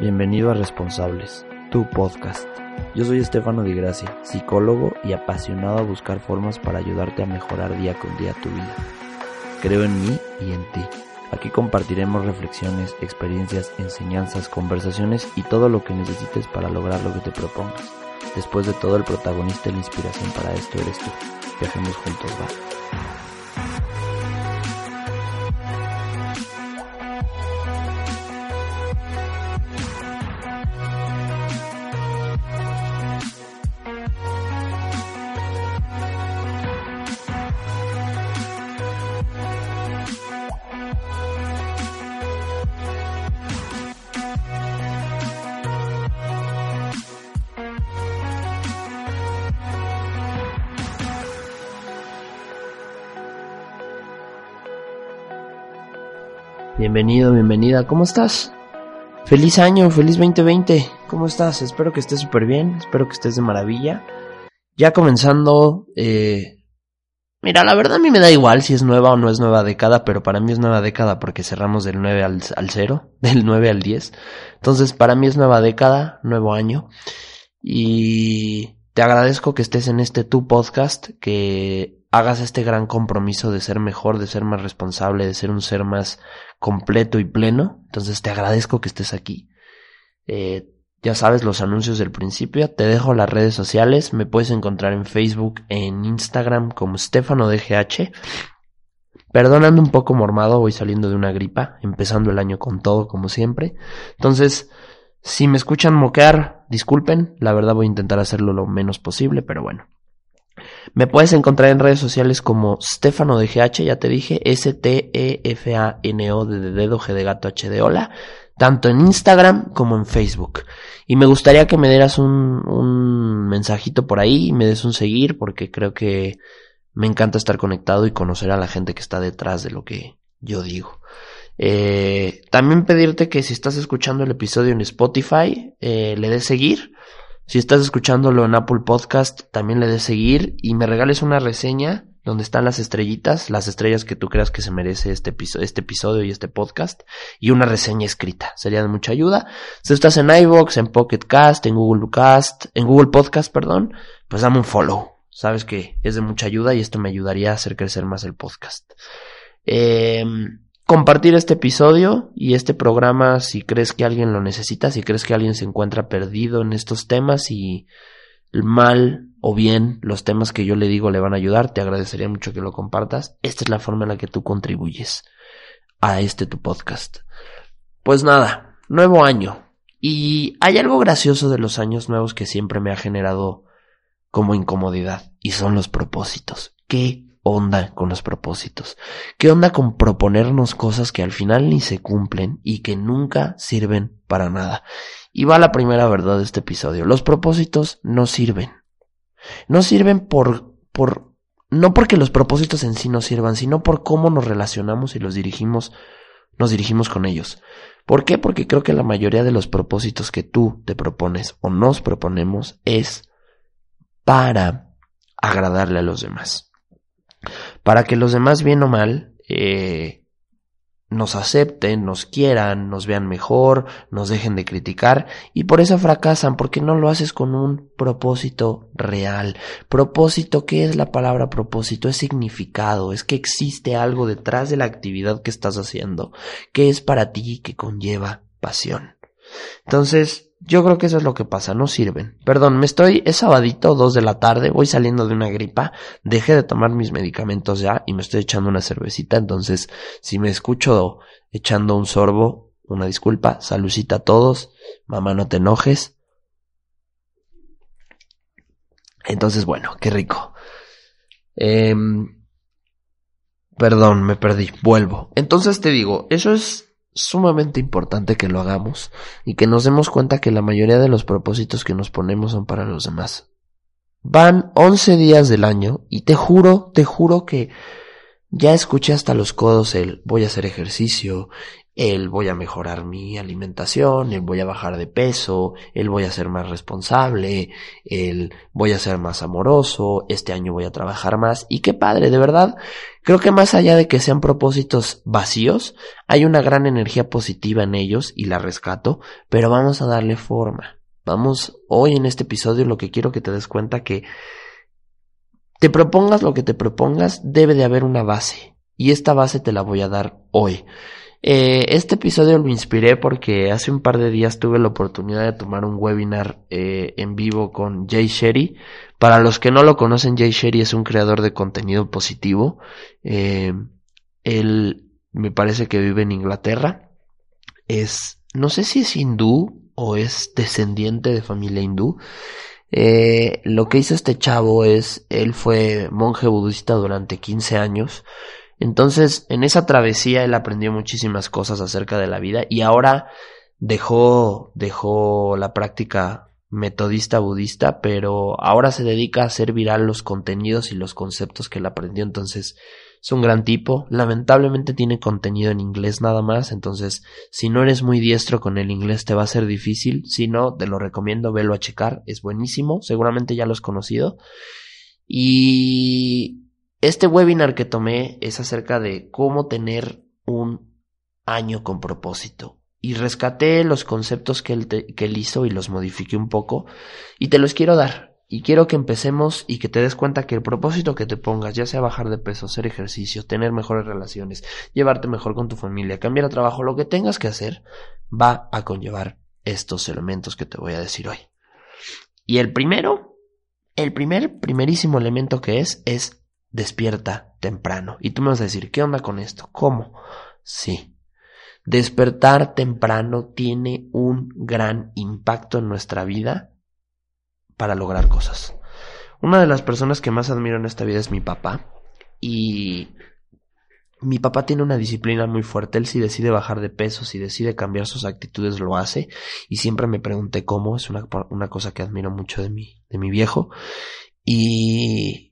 Bienvenido a Responsables, tu podcast. Yo soy Estefano Di Gracia, psicólogo y apasionado a buscar formas para ayudarte a mejorar día con día tu vida. Creo en mí y en ti. Aquí compartiremos reflexiones, experiencias, enseñanzas, conversaciones y todo lo que necesites para lograr lo que te propongas. Después de todo, el protagonista y la inspiración para esto eres tú. Viajemos juntos, va. Bienvenido, bienvenida, ¿cómo estás? Feliz año, feliz 2020, ¿cómo estás? Espero que estés súper bien, espero que estés de maravilla. Ya comenzando, eh... Mira, la verdad a mí me da igual si es nueva o no es nueva década, pero para mí es nueva década porque cerramos del 9 al, al 0, del 9 al 10. Entonces, para mí es nueva década, nuevo año. Y te agradezco que estés en este tu podcast, que hagas este gran compromiso de ser mejor, de ser más responsable, de ser un ser más completo y pleno. Entonces te agradezco que estés aquí. Eh, ya sabes los anuncios del principio. Te dejo las redes sociales. Me puedes encontrar en Facebook, en Instagram como Stefano DGH. Perdonando un poco mormado, voy saliendo de una gripa, empezando el año con todo como siempre. Entonces, si me escuchan moquear, disculpen, la verdad voy a intentar hacerlo lo menos posible, pero bueno. Me puedes encontrar en redes sociales como Stefano de GH, ya te dije, S-T-E-F-A-N-O de dedo G de gato H de hola, tanto en Instagram como en Facebook. Y me gustaría que me dieras un, un mensajito por ahí y me des un seguir porque creo que me encanta estar conectado y conocer a la gente que está detrás de lo que yo digo. Eh, también pedirte que si estás escuchando el episodio en Spotify, eh, le des seguir si estás escuchándolo en Apple Podcast, también le des seguir y me regales una reseña donde están las estrellitas, las estrellas que tú creas que se merece este, episodio, este episodio y este podcast, y una reseña escrita. Sería de mucha ayuda. Si estás en iVoox, en Pocket Cast, en Google Cast, en Google Podcast, perdón, pues dame un follow. Sabes que es de mucha ayuda y esto me ayudaría a hacer crecer más el podcast. Eh, compartir este episodio y este programa si crees que alguien lo necesita, si crees que alguien se encuentra perdido en estos temas y mal o bien los temas que yo le digo le van a ayudar, te agradecería mucho que lo compartas. Esta es la forma en la que tú contribuyes a este tu podcast. Pues nada, nuevo año. Y hay algo gracioso de los años nuevos que siempre me ha generado como incomodidad y son los propósitos. ¿Qué onda con los propósitos? ¿Qué onda con proponernos cosas que al final ni se cumplen y que nunca sirven para nada? Y va la primera verdad de este episodio. Los propósitos no sirven. No sirven por, por, no porque los propósitos en sí no sirvan, sino por cómo nos relacionamos y los dirigimos, nos dirigimos con ellos. ¿Por qué? Porque creo que la mayoría de los propósitos que tú te propones o nos proponemos es para agradarle a los demás para que los demás, bien o mal, eh, nos acepten, nos quieran, nos vean mejor, nos dejen de criticar y por eso fracasan, porque no lo haces con un propósito real. Propósito, ¿qué es la palabra propósito? Es significado, es que existe algo detrás de la actividad que estás haciendo, que es para ti y que conlleva pasión. Entonces, yo creo que eso es lo que pasa, no sirven. Perdón, me estoy, es sabadito, dos de la tarde, voy saliendo de una gripa, dejé de tomar mis medicamentos ya y me estoy echando una cervecita, entonces si me escucho echando un sorbo, una disculpa, salucita a todos, mamá no te enojes. Entonces, bueno, qué rico. Eh, perdón, me perdí, vuelvo. Entonces te digo, eso es sumamente importante que lo hagamos y que nos demos cuenta que la mayoría de los propósitos que nos ponemos son para los demás. Van 11 días del año y te juro, te juro que ya escuché hasta los codos el voy a hacer ejercicio, el voy a mejorar mi alimentación, el voy a bajar de peso, el voy a ser más responsable, el voy a ser más amoroso, este año voy a trabajar más y qué padre, de verdad, creo que más allá de que sean propósitos vacíos, hay una gran energía positiva en ellos y la rescato, pero vamos a darle forma. Vamos, hoy en este episodio lo que quiero que te des cuenta que te propongas lo que te propongas, debe de haber una base. Y esta base te la voy a dar hoy. Eh, este episodio lo inspiré porque hace un par de días tuve la oportunidad de tomar un webinar eh, en vivo con Jay Sherry. Para los que no lo conocen, Jay Sherry es un creador de contenido positivo. Eh, él me parece que vive en Inglaterra. Es, no sé si es hindú o es descendiente de familia hindú. lo que hizo este chavo es, él fue monje budista durante 15 años. Entonces, en esa travesía él aprendió muchísimas cosas acerca de la vida y ahora dejó, dejó la práctica metodista budista, pero ahora se dedica a hacer viral los contenidos y los conceptos que él aprendió. Entonces, es un gran tipo. Lamentablemente tiene contenido en inglés nada más. Entonces, si no eres muy diestro con el inglés, te va a ser difícil. Si no, te lo recomiendo, velo a checar. Es buenísimo. Seguramente ya lo has conocido. Y este webinar que tomé es acerca de cómo tener un año con propósito. Y rescaté los conceptos que él, que hizo y los modifiqué un poco y te los quiero dar. Y quiero que empecemos y que te des cuenta que el propósito que te pongas, ya sea bajar de peso, hacer ejercicio, tener mejores relaciones, llevarte mejor con tu familia, cambiar de trabajo, lo que tengas que hacer, va a conllevar estos elementos que te voy a decir hoy. Y el primero, el primer, primerísimo elemento que es, es despierta temprano. Y tú me vas a decir, ¿qué onda con esto? ¿Cómo? Sí. Despertar temprano tiene un gran impacto en nuestra vida para lograr cosas. Una de las personas que más admiro en esta vida es mi papá. Y mi papá tiene una disciplina muy fuerte. Él si decide bajar de peso, si decide cambiar sus actitudes, lo hace. Y siempre me pregunté cómo. Es una, una cosa que admiro mucho de mi, de mi viejo. Y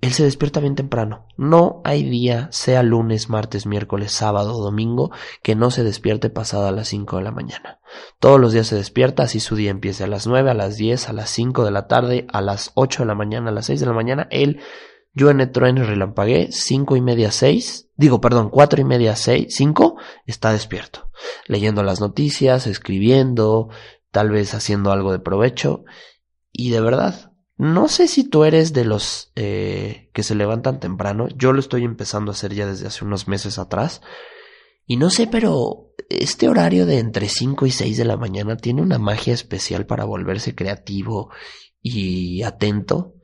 él se despierta bien temprano. No hay día, sea lunes, martes, miércoles, sábado o domingo, que no se despierte pasada las 5 de la mañana. Todos los días se despierta, así su día empieza a las 9, a las 10, a las 5 de la tarde, a las 8 de la mañana, a las 6 de la mañana. Él, yo en el trueno relampagué, 5 y media, 6, digo, perdón, 4 y media, 6, 5, está despierto. Leyendo las noticias, escribiendo, tal vez haciendo algo de provecho. Y de verdad, no sé si tú eres de los eh, que se levantan temprano. Yo lo estoy empezando a hacer ya desde hace unos meses atrás. Y no sé, pero este horario de entre 5 y 6 de la mañana tiene una magia especial para volverse creativo y atento.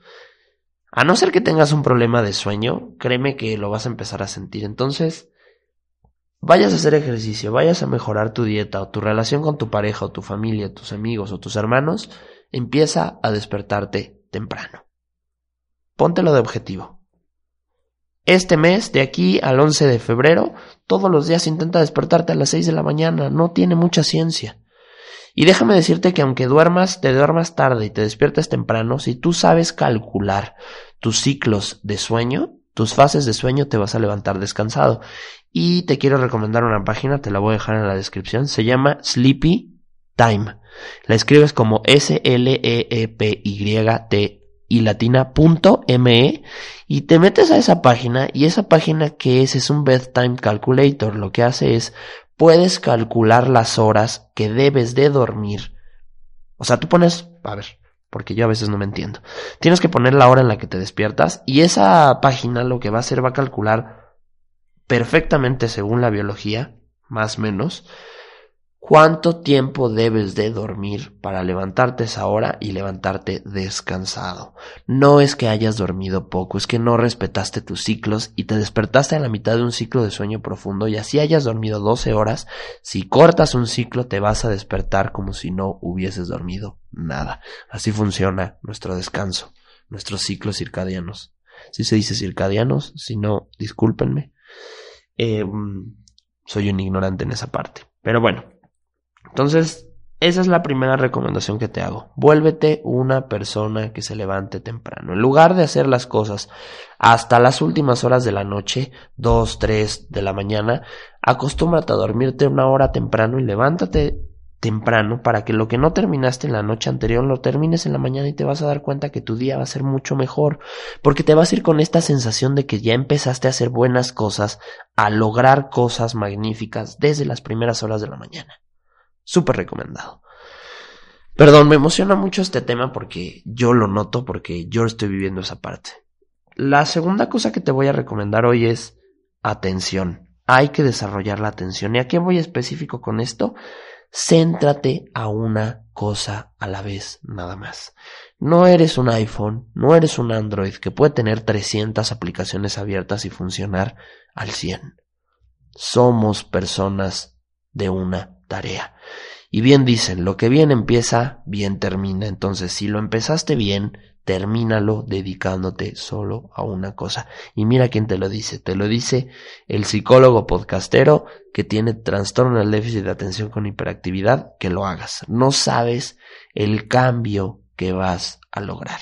A no ser que tengas un problema de sueño, créeme que lo vas a empezar a sentir. Entonces, vayas a hacer ejercicio, vayas a mejorar tu dieta o tu relación con tu pareja o tu familia, tus amigos o tus hermanos, empieza a despertarte temprano. Póntelo de objetivo. Este mes, de aquí al 11 de febrero, todos los días intenta despertarte a las 6 de la mañana. No tiene mucha ciencia. Y déjame decirte que aunque duermas, te duermas tarde y te despiertes temprano, si tú sabes calcular tus ciclos de sueño, tus fases de sueño, te vas a levantar descansado. Y te quiero recomendar una página, te la voy a dejar en la descripción, se llama Sleepy Time. La escribes como S-L-E-E-P-Y-T y latina punto ME y te metes a esa página y esa página que es es un bedtime calculator. Lo que hace es puedes calcular las horas que debes de dormir. O sea, tú pones, a ver, porque yo a veces no me entiendo. Tienes que poner la hora en la que te despiertas y esa página lo que va a hacer va a calcular perfectamente según la biología, más o menos, ¿Cuánto tiempo debes de dormir para levantarte esa hora y levantarte descansado? No es que hayas dormido poco, es que no respetaste tus ciclos y te despertaste a la mitad de un ciclo de sueño profundo y así hayas dormido 12 horas, si cortas un ciclo te vas a despertar como si no hubieses dormido nada. Así funciona nuestro descanso, nuestros ciclos circadianos. Si se dice circadianos, si no, discúlpenme. Eh, soy un ignorante en esa parte. Pero bueno, entonces, Esa es la primera recomendación que te hago. Vuélvete una persona que se levante temprano. En lugar de hacer las cosas hasta las últimas horas de la noche, dos, tres de la mañana, acostúmbrate a dormirte una hora temprano y levántate temprano para que lo que no terminaste en la noche anterior lo termines en la mañana y te vas a dar cuenta que tu día va a ser mucho mejor porque te vas a ir con esta sensación de que ya empezaste a hacer buenas cosas, a lograr cosas magníficas desde las primeras horas de la mañana. Súper recomendado. Perdón, me emociona mucho este tema porque yo lo noto, porque yo estoy viviendo esa parte. La segunda cosa que te voy a recomendar hoy es atención. Hay que desarrollar la atención. ¿Y a qué voy específico con esto? Céntrate a una cosa a la vez, nada más. No eres un iPhone, no eres un Android que puede tener 300 aplicaciones abiertas y funcionar al 100. Somos personas de una tarea. Y bien dicen, lo que bien empieza, bien termina. Entonces, si lo empezaste bien, termínalo dedicándote solo a una cosa. Y mira quién te lo dice. Te lo dice el psicólogo podcastero que tiene trastorno del déficit de atención con hiperactividad, que lo hagas. No sabes el cambio que vas a lograr.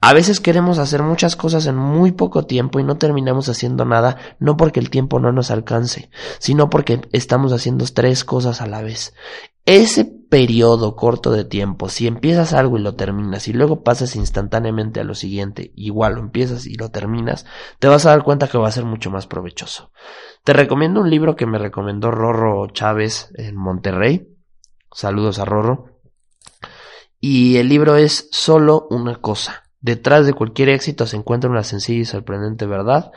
A veces queremos hacer muchas cosas en muy poco tiempo y no terminamos haciendo nada, no porque el tiempo no nos alcance, sino porque estamos haciendo tres cosas a la vez. Ese periodo corto de tiempo, si empiezas algo y lo terminas y luego pasas instantáneamente a lo siguiente, igual lo empiezas y lo terminas, te vas a dar cuenta que va a ser mucho más provechoso. Te recomiendo un libro que me recomendó Rorro Chávez en Monterrey. Saludos a Rorro. Y el libro es Solo una cosa Detrás de cualquier éxito se encuentra una sencilla y sorprendente verdad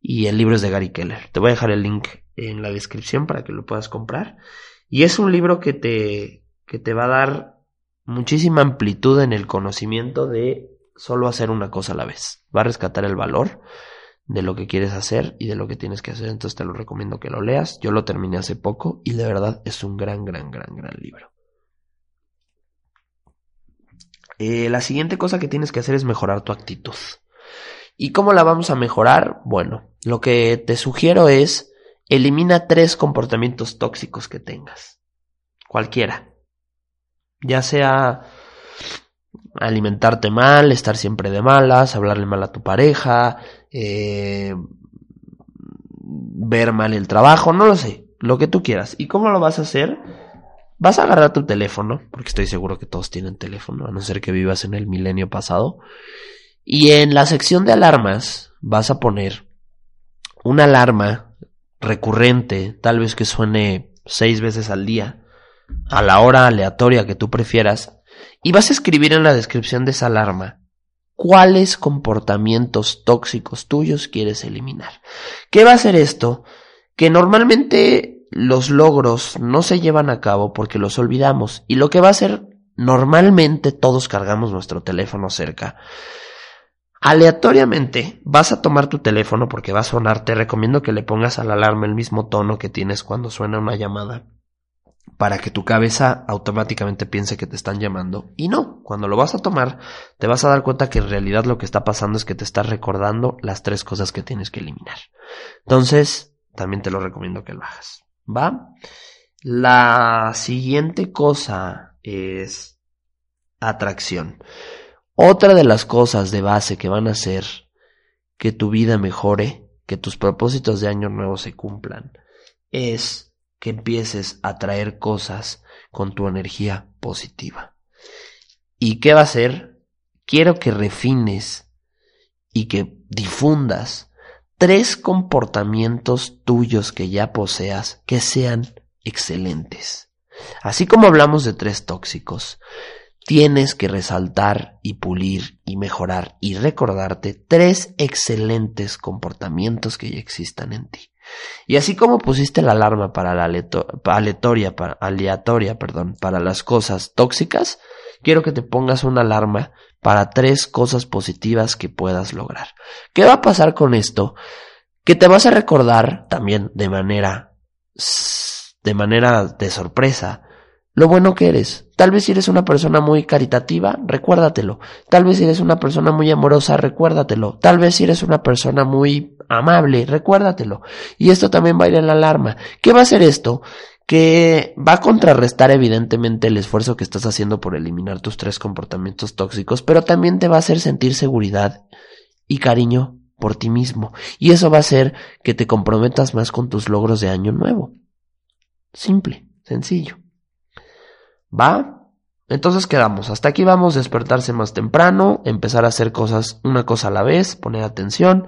y el libro es de Gary Keller. Te voy a dejar el link en la descripción para que lo puedas comprar. Y es un libro que te, que te va a dar muchísima amplitud en el conocimiento de solo hacer una cosa a la vez. Va a rescatar el valor de lo que quieres hacer y de lo que tienes que hacer. Entonces te lo recomiendo que lo leas. Yo lo terminé hace poco y de verdad es un gran, gran, gran, gran libro. Eh, la siguiente cosa que tienes que hacer es mejorar tu actitud. ¿Y cómo la vamos a mejorar? Bueno, lo que te sugiero es elimina tres comportamientos tóxicos que tengas. Cualquiera. Ya sea alimentarte mal, estar siempre de malas, hablarle mal a tu pareja, eh, ver mal el trabajo, no lo sé, lo que tú quieras. ¿Y cómo lo vas a hacer? Vas a agarrar tu teléfono, porque estoy seguro que todos tienen teléfono, a no ser que vivas en el milenio pasado. Y en la sección de alarmas vas a poner una alarma recurrente, tal vez que suene seis veces al día, a la hora aleatoria que tú prefieras, y vas a escribir en la descripción de esa alarma cuáles comportamientos tóxicos tuyos quieres eliminar. ¿Qué va a hacer esto? Que normalmente los logros no se llevan a cabo porque los olvidamos. Y lo que va a hacer, normalmente todos cargamos nuestro teléfono cerca. Aleatoriamente vas a tomar tu teléfono porque va a sonar. Te recomiendo que le pongas a la alarma el mismo tono que tienes cuando suena una llamada para que tu cabeza automáticamente piense que te están llamando. Y no, cuando lo vas a tomar, te vas a dar cuenta que en realidad lo que está pasando es que te estás recordando las tres cosas que tienes que eliminar. Entonces, también te lo recomiendo que lo hagas. ¿Va? La siguiente cosa es atracción. Otra de las cosas de base que van a hacer que tu vida mejore, que tus propósitos de año nuevo se cumplan, es que empieces a traer cosas con tu energía positiva. ¿Y qué va a ser? Quiero que refines y que difundas tres comportamientos tuyos que ya poseas que sean excelentes. Así como hablamos de tres tóxicos, tienes que resaltar y pulir y mejorar y recordarte tres excelentes comportamientos que ya existan en ti. Y así como pusiste la alarma para la aleatoria, para, aleatoria perdón, para las cosas tóxicas, quiero que te pongas una alarma para tres cosas positivas que puedas lograr. ¿Qué va a pasar con esto? Que te vas a recordar también de manera de manera de sorpresa lo bueno que eres. Tal vez si eres una persona muy caritativa, recuérdatelo. Tal vez si eres una persona muy amorosa, recuérdatelo. Tal vez si eres una persona muy amable, recuérdatelo. Y esto también va a ir en la alarma. ¿Qué va a hacer esto? Que va a contrarrestar evidentemente el esfuerzo que estás haciendo por eliminar tus tres comportamientos tóxicos, pero también te va a hacer sentir seguridad y cariño por ti mismo. Y eso va a hacer que te comprometas más con tus logros de año nuevo. Simple, sencillo. ¿Va? Entonces quedamos, hasta aquí vamos, despertarse más temprano, empezar a hacer cosas una cosa a la vez, poner atención,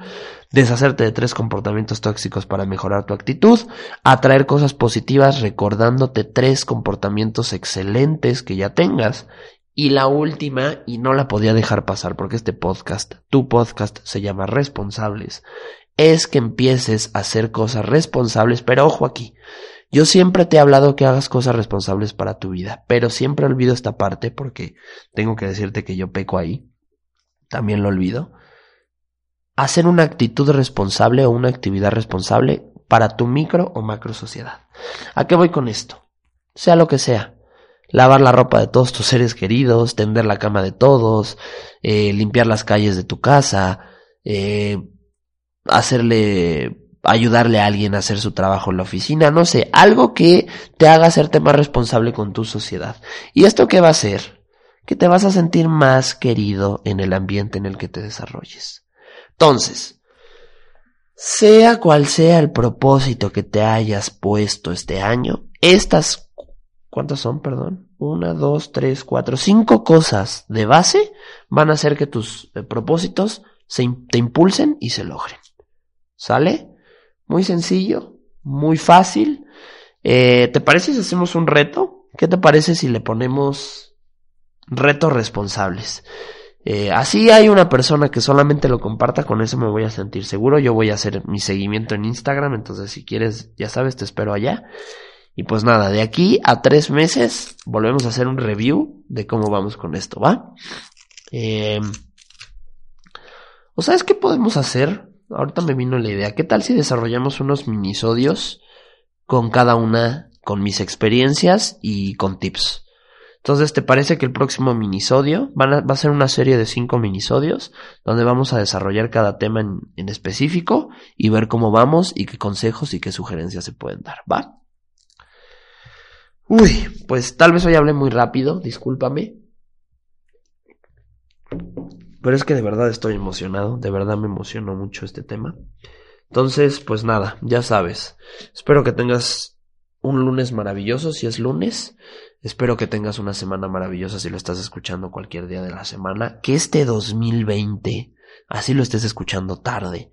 deshacerte de tres comportamientos tóxicos para mejorar tu actitud, atraer cosas positivas recordándote tres comportamientos excelentes que ya tengas. Y la última, y no la podía dejar pasar porque este podcast, tu podcast, se llama Responsables, es que empieces a hacer cosas responsables, pero ojo aquí, yo siempre te he hablado que hagas cosas responsables para tu vida, pero siempre olvido esta parte porque tengo que decirte que yo peco ahí. También lo olvido. Hacer una actitud responsable o una actividad responsable para tu micro o macro sociedad. ¿A qué voy con esto? Sea lo que sea. Lavar la ropa de todos tus seres queridos, tender la cama de todos, eh, limpiar las calles de tu casa, eh, hacerle ayudarle a alguien a hacer su trabajo en la oficina, no sé, algo que te haga hacerte más responsable con tu sociedad. ¿Y esto qué va a hacer? Que te vas a sentir más querido en el ambiente en el que te desarrolles. Entonces, sea cual sea el propósito que te hayas puesto este año, estas, ¿cuántas son, perdón? Una, dos, tres, cuatro, cinco cosas de base van a hacer que tus eh, propósitos se, te impulsen y se logren. ¿Sale? Muy sencillo, muy fácil. Eh, ¿Te parece si hacemos un reto? ¿Qué te parece si le ponemos retos responsables? Eh, así hay una persona que solamente lo comparta, con eso me voy a sentir seguro. Yo voy a hacer mi seguimiento en Instagram, entonces si quieres, ya sabes, te espero allá. Y pues nada, de aquí a tres meses volvemos a hacer un review de cómo vamos con esto, ¿va? Eh, ¿O sabes qué podemos hacer? ahorita me vino la idea. ¿Qué tal si desarrollamos unos minisodios con cada una, con mis experiencias y con tips? Entonces, ¿te parece que el próximo minisodio va a ser una serie de cinco minisodios donde vamos a desarrollar cada tema en, en específico y ver cómo vamos y qué consejos y qué sugerencias se pueden dar? ¿Va? Uy, pues tal vez hoy hablé muy rápido, discúlpame. Pero es que de verdad estoy emocionado, de verdad me emocionó mucho este tema. Entonces, pues nada, ya sabes. Espero que tengas un lunes maravilloso si es lunes. Espero que tengas una semana maravillosa si lo estás escuchando cualquier día de la semana. Que este 2020, así lo estés escuchando tarde.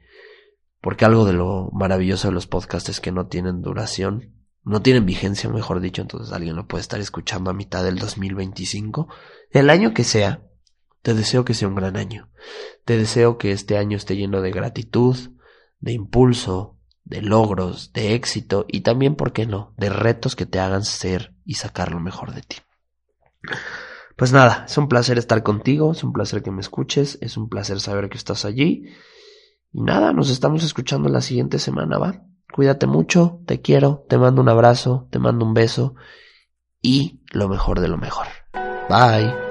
Porque algo de lo maravilloso de los podcasts es que no tienen duración, no tienen vigencia, mejor dicho, entonces alguien lo puede estar escuchando a mitad del 2025, el año que sea, te deseo que sea un gran año. Te deseo que este año esté lleno de gratitud, de impulso, de logros, de éxito y también, ¿por qué no?, de retos que te hagan ser y sacar lo mejor de ti. Pues nada, es un placer estar contigo, es un placer que me escuches, es un placer saber que estás allí. Y nada, nos estamos escuchando la siguiente semana, ¿va? Cuídate mucho, te quiero, te mando un abrazo, te mando un beso y lo mejor de lo mejor. Bye.